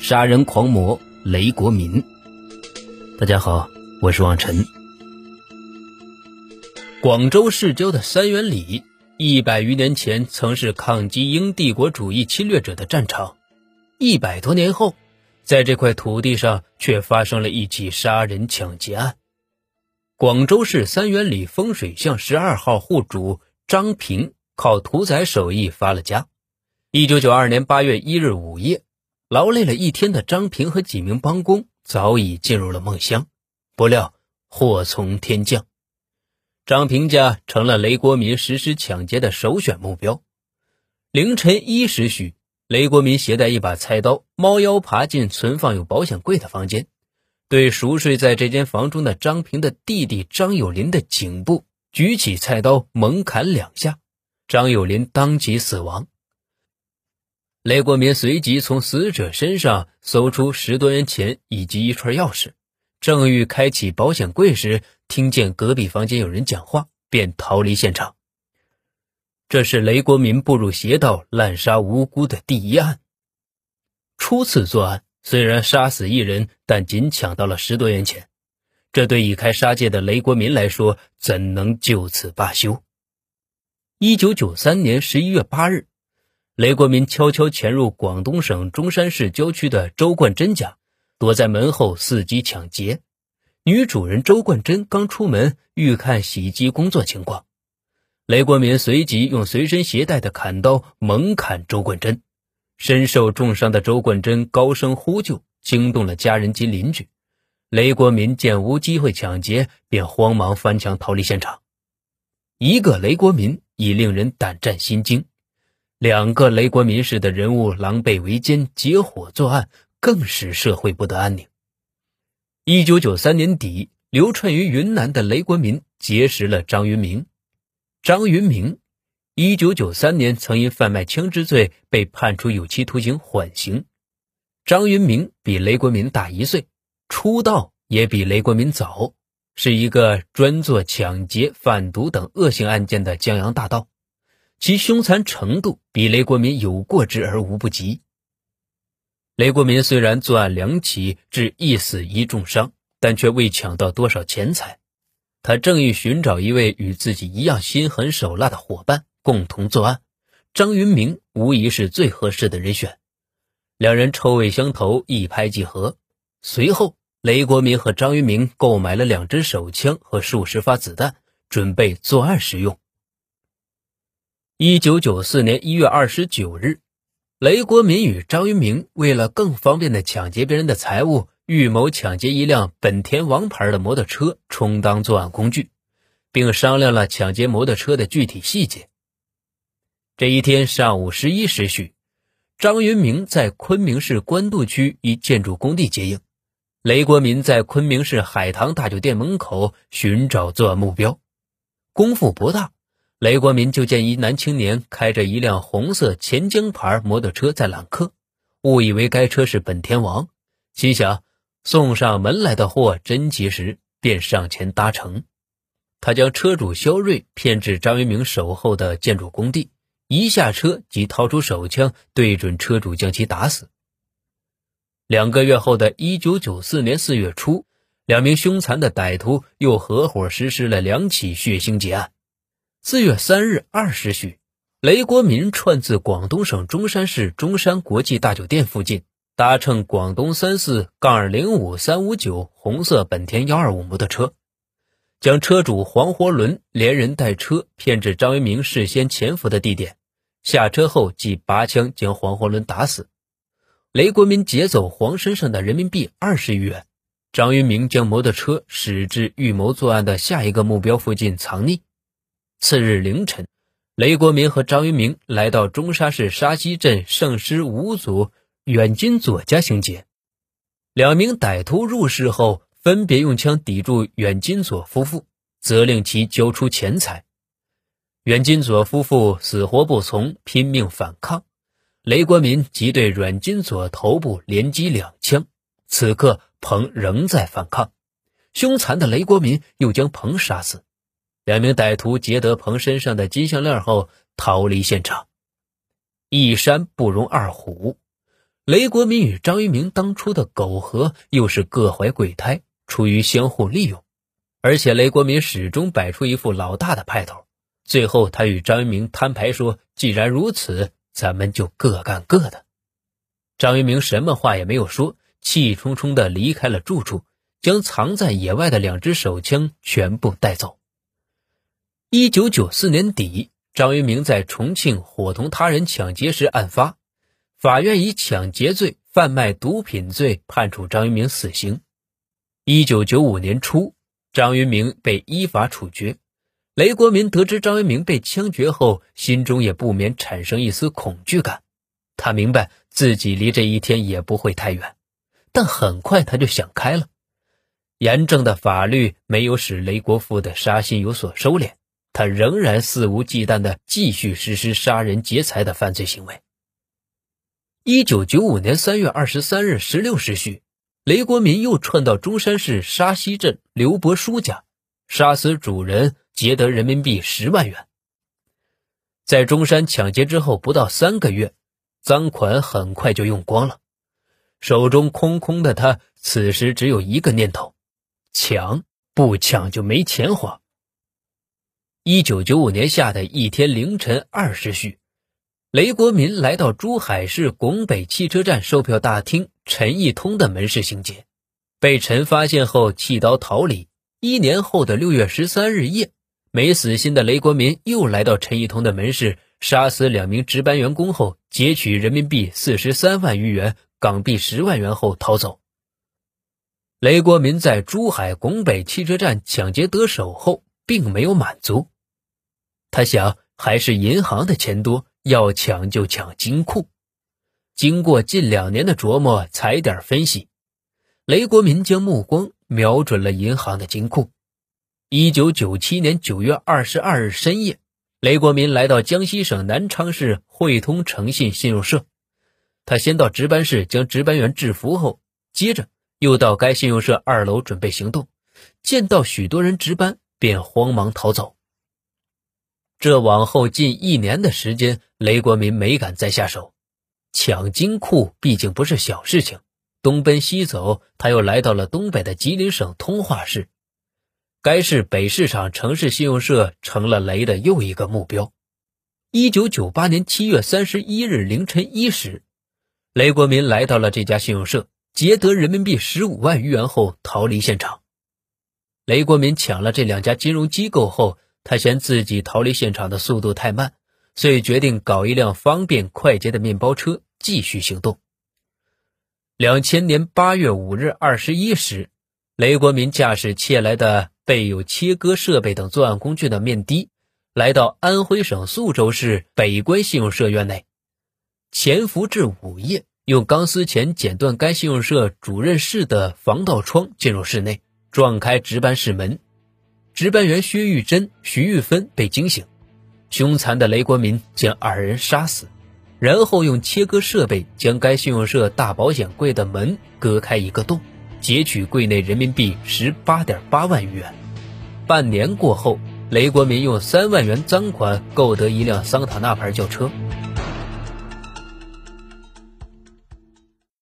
杀人狂魔雷国民。大家好，我是望尘。广州市郊的三元里，一百余年前曾是抗击英帝国主义侵略者的战场。一百多年后，在这块土地上却发生了一起杀人抢劫案。广州市三元里风水巷十二号户主张平靠屠宰手艺发了家。一九九二年八月一日午夜。劳累了一天的张平和几名帮工早已进入了梦乡，不料祸从天降，张平家成了雷国民实施抢劫的首选目标。凌晨一时许，雷国民携带一把菜刀，猫腰爬进存放有保险柜的房间，对熟睡在这间房中的张平的弟弟张有林的颈部举起菜刀猛砍两下，张有林当即死亡。雷国民随即从死者身上搜出十多元钱以及一串钥匙，正欲开启保险柜时，听见隔壁房间有人讲话，便逃离现场。这是雷国民步入邪道、滥杀无辜的第一案。初次作案虽然杀死一人，但仅抢到了十多元钱，这对已开杀戒的雷国民来说，怎能就此罢休？一九九三年十一月八日。雷国民悄悄潜入广东省中山市郊区的周冠珍家，躲在门后伺机抢劫。女主人周冠珍刚出门，欲看洗衣机工作情况。雷国民随即用随身携带的砍刀猛砍周冠珍，身受重伤的周冠珍高声呼救，惊动了家人及邻居。雷国民见无机会抢劫，便慌忙翻墙逃离现场。一个雷国民已令人胆战心惊。两个雷国民式的人物狼狈为奸，结伙作案，更使社会不得安宁。一九九三年底，流窜于云南的雷国民结识了张云明。张云明，一九九三年曾因贩卖枪支罪被判处有期徒刑缓刑。张云明比雷国民大一岁，出道也比雷国民早，是一个专做抢劫、贩毒等恶性案件的江洋大盗。其凶残程度比雷国民有过之而无不及。雷国民虽然作案两起，致一死一重伤，但却未抢到多少钱财。他正欲寻找一位与自己一样心狠手辣的伙伴，共同作案。张云明无疑是最合适的人选。两人臭味相投，一拍即合。随后，雷国民和张云明购买了两支手枪和数十发子弹，准备作案使用。一九九四年一月二十九日，雷国民与张云明为了更方便的抢劫别人的财物，预谋抢劫一辆本田王牌的摩托车充当作案工具，并商量了抢劫摩托车的具体细节。这一天上午十一时许，张云明在昆明市官渡区一建筑工地接应，雷国民在昆明市海棠大酒店门口寻找作案目标，功夫不大。雷国民就见一男青年开着一辆红色钱江牌摩托车在揽客，误以为该车是本田王，心想送上门来的货真及时，便上前搭乘。他将车主肖瑞骗至张云明守候的建筑工地，一下车即掏出手枪对准车主将其打死。两个月后的一九九四年四月初，两名凶残的歹徒又合伙实施了两起血腥劫案。四月三日二时许，雷国民串自广东省中山市中山国际大酒店附近，搭乘广东三四杠二零五三五九红色本田幺二五摩托车，将车主黄活伦连人带车骗至张云明事先潜伏的地点，下车后即拔枪将黄活伦打死。雷国民劫走黄身上的人民币二十余元，张云明将摩托车驶至预谋作案的下一个目标附近藏匿。次日凌晨，雷国民和张云明来到中沙市沙溪镇圣师五组远金左家行劫。两名歹徒入室后，分别用枪抵住远金左夫妇，责令其交出钱财。远金左夫妇死活不从，拼命反抗。雷国民即对阮金左头部连击两枪。此刻，彭仍在反抗。凶残的雷国民又将彭杀死。两名歹徒劫得彭身上的金项链后逃离现场。一山不容二虎，雷国民与张一鸣当初的苟合又是各怀鬼胎，出于相互利用，而且雷国民始终摆出一副老大的派头。最后，他与张一鸣摊牌说：“既然如此，咱们就各干各的。”张一鸣什么话也没有说，气冲冲地离开了住处，将藏在野外的两支手枪全部带走。一九九四年底，张一鸣在重庆伙同他人抢劫时案发。法院以抢劫罪、贩卖毒品罪判处张一鸣死刑。一九九五年初，张一鸣被依法处决。雷国民得知张一鸣被枪决后，心中也不免产生一丝恐惧感。他明白自己离这一天也不会太远，但很快他就想开了。严正的法律没有使雷国富的杀心有所收敛，他仍然肆无忌惮地继续实施杀人劫财的犯罪行为。一九九五年三月二十三日十六时许，雷国民又窜到中山市沙溪镇刘伯书家，杀死主人，劫得人民币十万元。在中山抢劫之后不到三个月，赃款很快就用光了，手中空空的他，此时只有一个念头：抢，不抢就没钱花。一九九五年夏的一天凌晨二时许。雷国民来到珠海市拱北汽车站售票大厅陈义通的门市行劫，被陈发现后弃刀逃离。一年后的六月十三日夜，没死心的雷国民又来到陈义通的门市，杀死两名值班员工后，劫取人民币四十三万余元、港币十万元后逃走。雷国民在珠海拱北汽车站抢劫得手后，并没有满足，他想还是银行的钱多。要抢就抢金库。经过近两年的琢磨、踩点分析，雷国民将目光瞄准了银行的金库。一九九七年九月二十二日深夜，雷国民来到江西省南昌市汇通诚信信用社。他先到值班室将值班员制服后，接着又到该信用社二楼准备行动。见到许多人值班，便慌忙逃走。这往后近一年的时间，雷国民没敢再下手。抢金库毕竟不是小事情，东奔西走，他又来到了东北的吉林省通化市。该市北市场城市信用社成了雷的又一个目标。一九九八年七月三十一日凌晨一时，雷国民来到了这家信用社，劫得人民币十五万余元后逃离现场。雷国民抢了这两家金融机构后。他嫌自己逃离现场的速度太慢，所以决定搞一辆方便快捷的面包车继续行动。两千年八月五日二十一时，雷国民驾驶窃来的备有切割设备等作案工具的面的，来到安徽省宿州市北关信用社院内，潜伏至午夜，用钢丝钳剪断该信用社主任室的防盗窗，进入室内，撞开值班室门。值班员薛玉珍、徐玉芬被惊醒，凶残的雷国民将二人杀死，然后用切割设备将该信用社大保险柜的门割开一个洞，劫取柜内人民币十八点八万余元。半年过后，雷国民用三万元赃款购得一辆桑塔纳牌轿车。